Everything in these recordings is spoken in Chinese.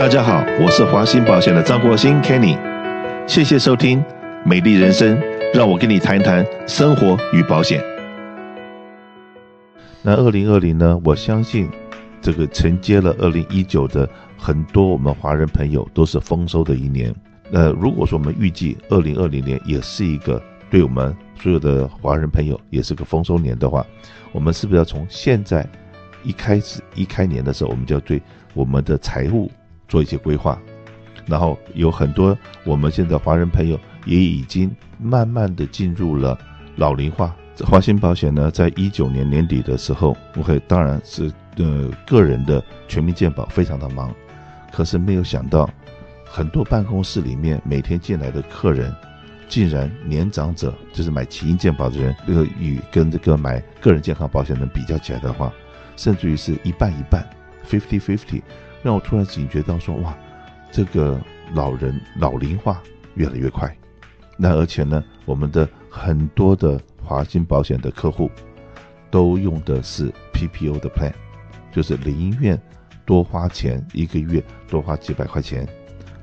大家好，我是华兴保险的张国兴 Kenny，谢谢收听《美丽人生》，让我跟你谈一谈生活与保险。那二零二零呢？我相信这个承接了二零一九的很多我们华人朋友都是丰收的一年。那如果说我们预计二零二零年也是一个对我们所有的华人朋友也是个丰收年的话，我们是不是要从现在一开始一开年的时候，我们就要对我们的财务做一些规划？然后有很多我们现在华人朋友也已经慢慢的进入了老龄化。华兴保险呢，在一九年年底的时候，OK，当然是呃个人的全民健保非常的忙，可是没有想到，很多办公室里面每天进来的客人，竟然年长者就是买起因健保的人，这个与跟这个买个人健康保险的人比较起来的话，甚至于是一半一半，fifty fifty，让我突然警觉到说，哇，这个老人老龄化越来越快，那而且呢，我们的很多的。华兴保险的客户都用的是 PPO 的 plan，就是宁愿多花钱一个月多花几百块钱，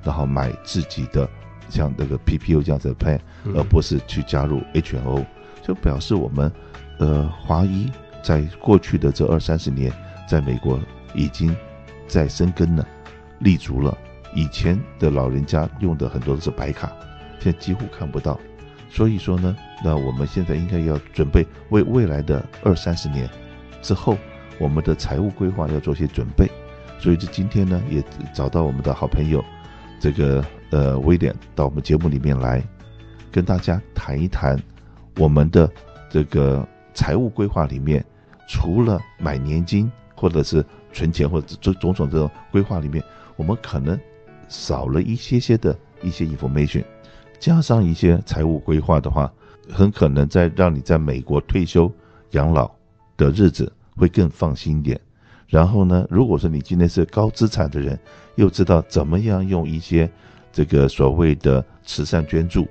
然后买自己的像那个 PPO 这样子的 plan，而不是去加入 HMO，就表示我们呃华医在过去的这二三十年，在美国已经在生根了，立足了。以前的老人家用的很多都是白卡，现在几乎看不到。所以说呢，那我们现在应该要准备为未来的二三十年之后，我们的财务规划要做些准备。所以，这今天呢，也找到我们的好朋友，这个呃威廉到我们节目里面来，跟大家谈一谈我们的这个财务规划里面，除了买年金或者是存钱或者种种种这种规划里面，我们可能少了一些些的一些 information。加上一些财务规划的话，很可能在让你在美国退休养老的日子会更放心一点。然后呢，如果说你今天是高资产的人，又知道怎么样用一些这个所谓的慈善捐助，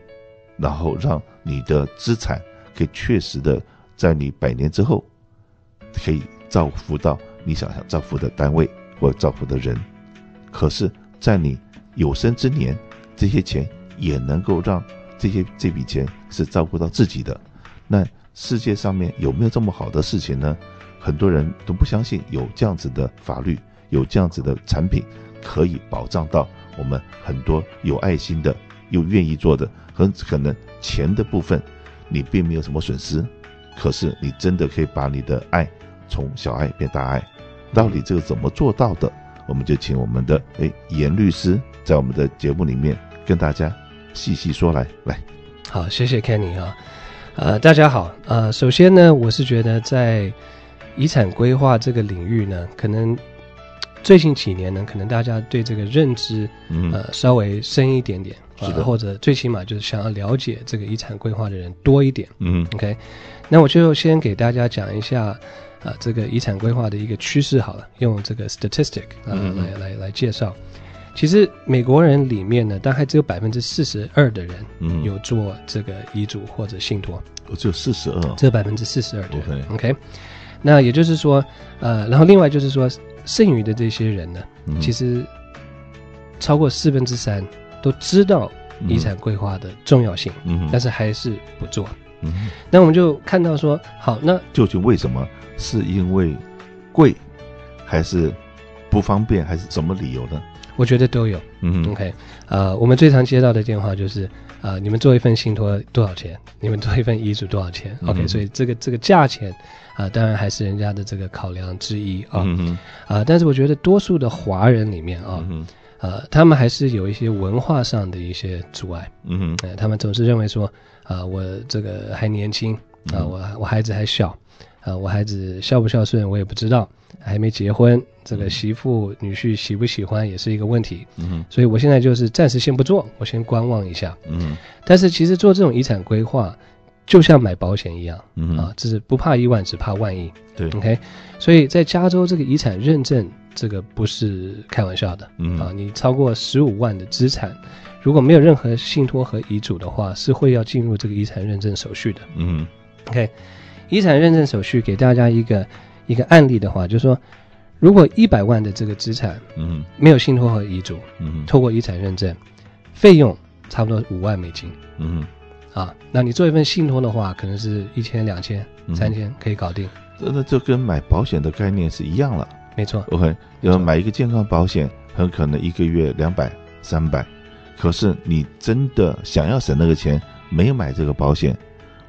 然后让你的资产可以确实的在你百年之后，可以造福到你想想造福的单位或造福的人。可是，在你有生之年，这些钱。也能够让这些这笔钱是照顾到自己的，那世界上面有没有这么好的事情呢？很多人都不相信有这样子的法律，有这样子的产品可以保障到我们很多有爱心的又愿意做的，很可能钱的部分你并没有什么损失，可是你真的可以把你的爱从小爱变大爱，到底这个怎么做到的？我们就请我们的哎严律师在我们的节目里面跟大家。细细说来，来，好，谢谢 Kenny 啊，呃，大家好，呃，首先呢，我是觉得在遗产规划这个领域呢，可能最近几年呢，可能大家对这个认知，呃，稍微深一点点，是的，或者最起码就是想要了解这个遗产规划的人多一点，嗯，OK，那我就先给大家讲一下，啊、呃，这个遗产规划的一个趋势好了，用这个 statistic 啊、呃、来来来介绍。其实美国人里面呢，大概只有百分之四十二的人，嗯，有做这个遗嘱或者信托。我只有四十二，只有百分之四十二 OK，OK，那也就是说，呃，然后另外就是说，剩余的这些人呢，嗯、其实超过四分之三都知道遗产规划的重要性，嗯，但是还是不做。嗯，那我们就看到说，好，那究竟为什么？是因为贵，还是不方便，还是什么理由呢？我觉得都有，嗯，OK，呃，我们最常接到的电话就是，呃，你们做一份信托多少钱？你们做一份遗嘱多少钱？OK，嗯，所以这个这个价钱，啊，呃，当然还是人家的这个考量之一啊，嗯啊，呃，但是我觉得多数的华人里面啊，嗯，呃，他们还是有一些文化上的一些阻碍，嗯，呃，他们总是认为说，啊，呃，我这个还年轻，啊，呃，我我孩子还小，啊，呃，我孩子孝不孝顺我也不知道。还没结婚，这个媳妇女婿喜不喜欢也是一个问题。嗯，所以我现在就是暂时先不做，我先观望一下。嗯，但是其实做这种遗产规划，就像买保险一样。嗯啊，就是不怕一万，只怕万一。对，OK。所以在加州这个遗产认证，这个不是开玩笑的。嗯啊，你超过十五万的资产，如果没有任何信托和遗嘱的话，是会要进入这个遗产认证手续的。嗯，OK。遗产认证手续给大家一个。一个案例的话，就是说，如果一百万的这个资产，嗯，没有信托和遗嘱，嗯，透过遗产认证，费用差不多五万美金，嗯，啊，那你做一份信托的话，可能是一千、两千、三千可以搞定。这那就跟买保险的概念是一样了。没错，OK，要买一个健康保险，很可能一个月两百、三百，可是你真的想要省那个钱，没有买这个保险，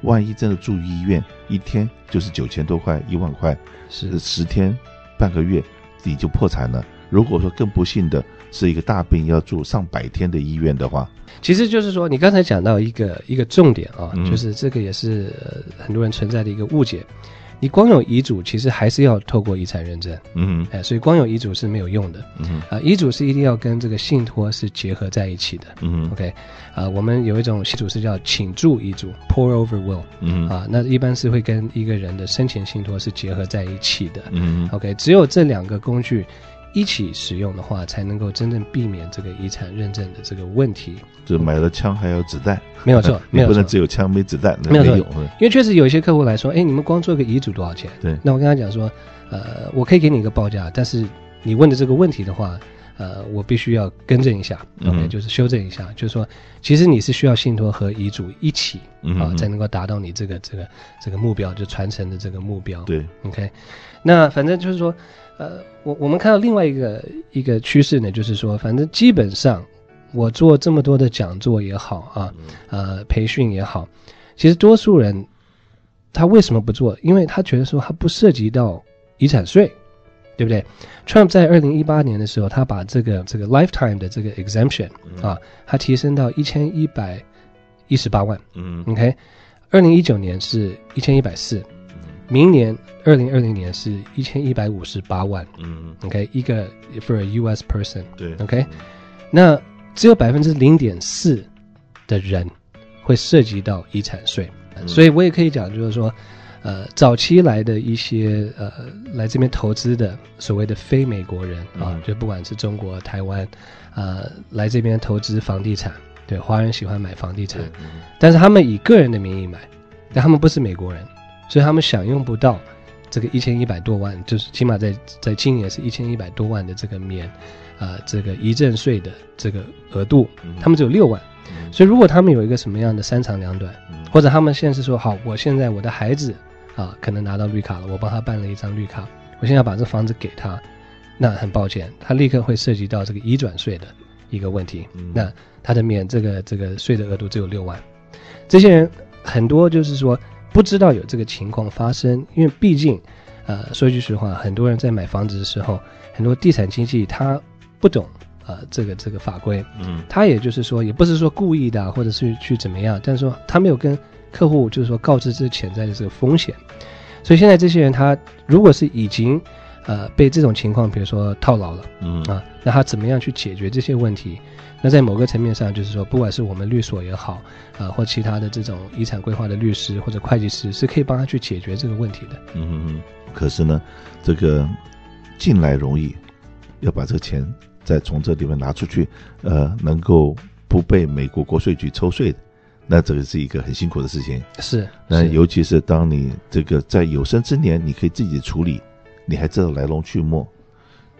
万一真的住医院，一天就是九千多块、一万块，是十天。半个月你就破产了。如果说更不幸的是一个大病要住上百天的医院的话，其实就是说你刚才讲到一个一个重点啊，嗯、就是这个也是很多人存在的一个误解。你光有遗嘱，其实还是要透过遗产认证。嗯，哎，所以光有遗嘱是没有用的。嗯，啊，遗嘱是一定要跟这个信托是结合在一起的。嗯，OK，啊，我们有一种遗嘱是叫请注遗嘱 （pour over will）。嗯，啊，那一般是会跟一个人的生前信托是结合在一起的。嗯，OK，只有这两个工具。一起使用的话，才能够真正避免这个遗产认证的这个问题。就买了枪还有子弹，没有错，你不能只有枪没子弹，没有错。有，因为确实有一些客户来说，哎，你们光做个遗嘱多少钱？对。那我跟他讲说，呃，我可以给你一个报价，但是你问的这个问题的话，呃，我必须要更正一下，OK，嗯，就是修正一下，就是说，其实你是需要信托和遗嘱一起啊，才能够达到你这个这个这个目标，就传承的这个目标。对，OK。那反正就是说。呃，我我们看到另外一个一个趋势呢，就是说，反正基本上我做这么多的讲座也好啊，呃，培训也好，其实多数人他为什么不做？因为他觉得说他不涉及到遗产税，对不对？Trump 在二零一八年的时候，他把这个这个 lifetime 的这个 exemption 啊，他提升到一千一百一十八万，嗯，OK，二零一九年是一千一百四。明年二零二零年是一千一百五十八万，嗯，OK，一个 for a U.S. person，对，OK，那只有百分之零点四的人会涉及到遗产税，嗯，所以我也可以讲，就是说，呃，早期来的一些呃来这边投资的所谓的非美国人啊，嗯，就不管是中国、台湾，呃，来这边投资房地产，对，华人喜欢买房地产，但是他们以个人的名义买，但他们不是美国人。所以他们享用不到这个一千一百多万，就是起码在在今年是一千一百多万的这个免，呃，这个遗赠税的这个额度，他们只有六万。所以如果他们有一个什么样的三长两短，或者他们现在是说好，我现在我的孩子啊可能拿到绿卡了，我帮他办了一张绿卡，我现在要把这房子给他，那很抱歉，他立刻会涉及到这个移转税的一个问题。那他的免这个这个税的额度只有六万，这些人很多就是说。不知道有这个情况发生，因为毕竟，呃，说句实话，很多人在买房子的时候，很多地产经纪他不懂，呃，这个这个法规，嗯，他也就是说，也不是说故意的，啊，或者是去怎么样，但是说他没有跟客户就是说告知这潜在的这个风险，所以现在这些人他如果是已经，呃，被这种情况，比如说套牢了，嗯啊，那他怎么样去解决这些问题？那在某个层面上，就是说，不管是我们律所也好，啊、呃，或其他的这种遗产规划的律师或者会计师，是可以帮他去解决这个问题的。嗯嗯。可是呢，这个进来容易，要把这个钱再从这里面拿出去，呃，能够不被美国国税局抽税的，那这个是一个很辛苦的事情。是。那尤其是当你这个在有生之年，你可以自己处理，你还知道来龙去脉。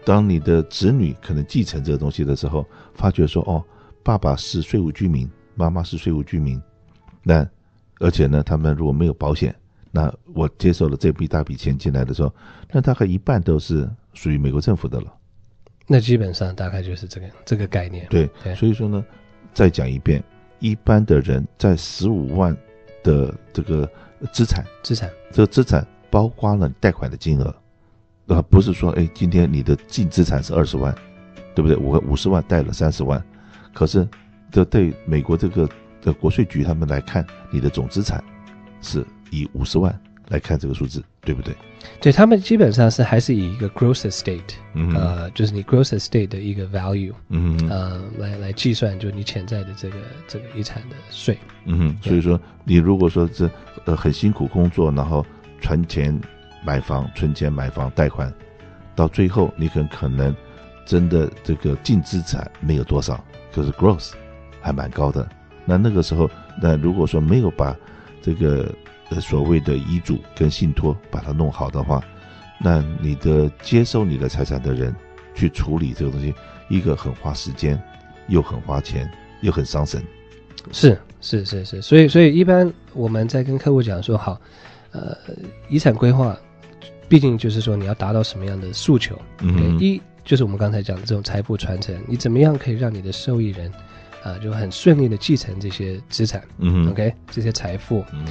当你的子女可能继承这个东西的时候，发觉说哦，爸爸是税务居民，妈妈是税务居民，那而且呢，他们如果没有保险，那我接受了这笔大笔钱进来的时候，那大概一半都是属于美国政府的了。那基本上大概就是这个这个概念。对，对，所以说呢，再讲一遍，一般的人在十五万的这个资产，资产，这个资产包括了贷款的金额。啊，不是说，哎，今天你的净资产是二十万，对不对？我五十万贷了三十万，可是这对美国这个的国税局他们来看，你的总资产是以五十万来看这个数字，对不对？对，他们基本上是还是以一个 gross estate，嗯，呃，就是你 gross estate 的一个 value，嗯，呃，来来计算，就你潜在的这个这个遗产的税，嗯，所以说你如果说这呃很辛苦工作，然后存钱。买房、存钱、买房、贷款，到最后你很可能真的这个净资产没有多少，可是 gross 还蛮高的。那那个时候，那如果说没有把这个呃所谓的遗嘱跟信托把它弄好的话，那你的接收你的财产的人去处理这个东西，一个很花时间，又很花钱，又很伤神。是是是是，所以所以一般我们在跟客户讲说，好，呃，遗产规划，毕竟就是说你要达到什么样的诉求？嗯，一就是我们刚才讲的这种财富传承，你怎么样可以让你的受益人，啊、呃，就很顺利的继承这些资产？嗯，OK，这些财富。嗯。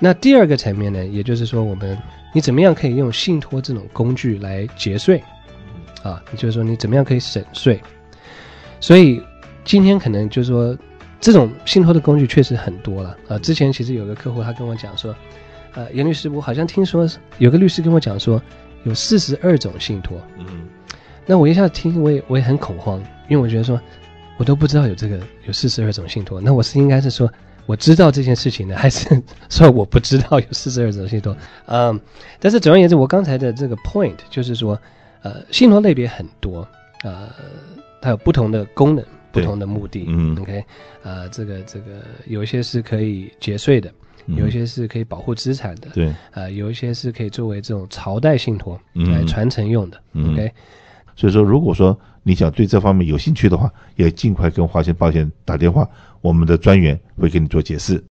那第二个层面呢，也就是说，我们你怎么样可以用信托这种工具来节税？啊，也就是说你怎么样可以省税？所以今天可能就是说，这种信托的工具确实很多了。啊，之前其实有个客户他跟我讲说，呃，严律师，我好像听说有个律师跟我讲说，有四十二种信托。嗯，那我一下听，我也我也很恐慌，因为我觉得说，我都不知道有这个有四十二种信托，那我是应该是说。我知道这件事情呢，还是说我不知道有四十二种信托？嗯，但是总而言之，我刚才的这个 point 就是说，呃，信托类别很多，呃，它有不同的功能、不同的目的。嗯，OK，呃，这个这个有一些是可以节税的，有一些是可以保护资产的。对，呃，有一些是可以作为这种朝代信托来传承用的。OK，所以说，如果说你想对这方面有兴趣的话，也尽快跟华鑫保险打电话。我们的专员会给你做解释。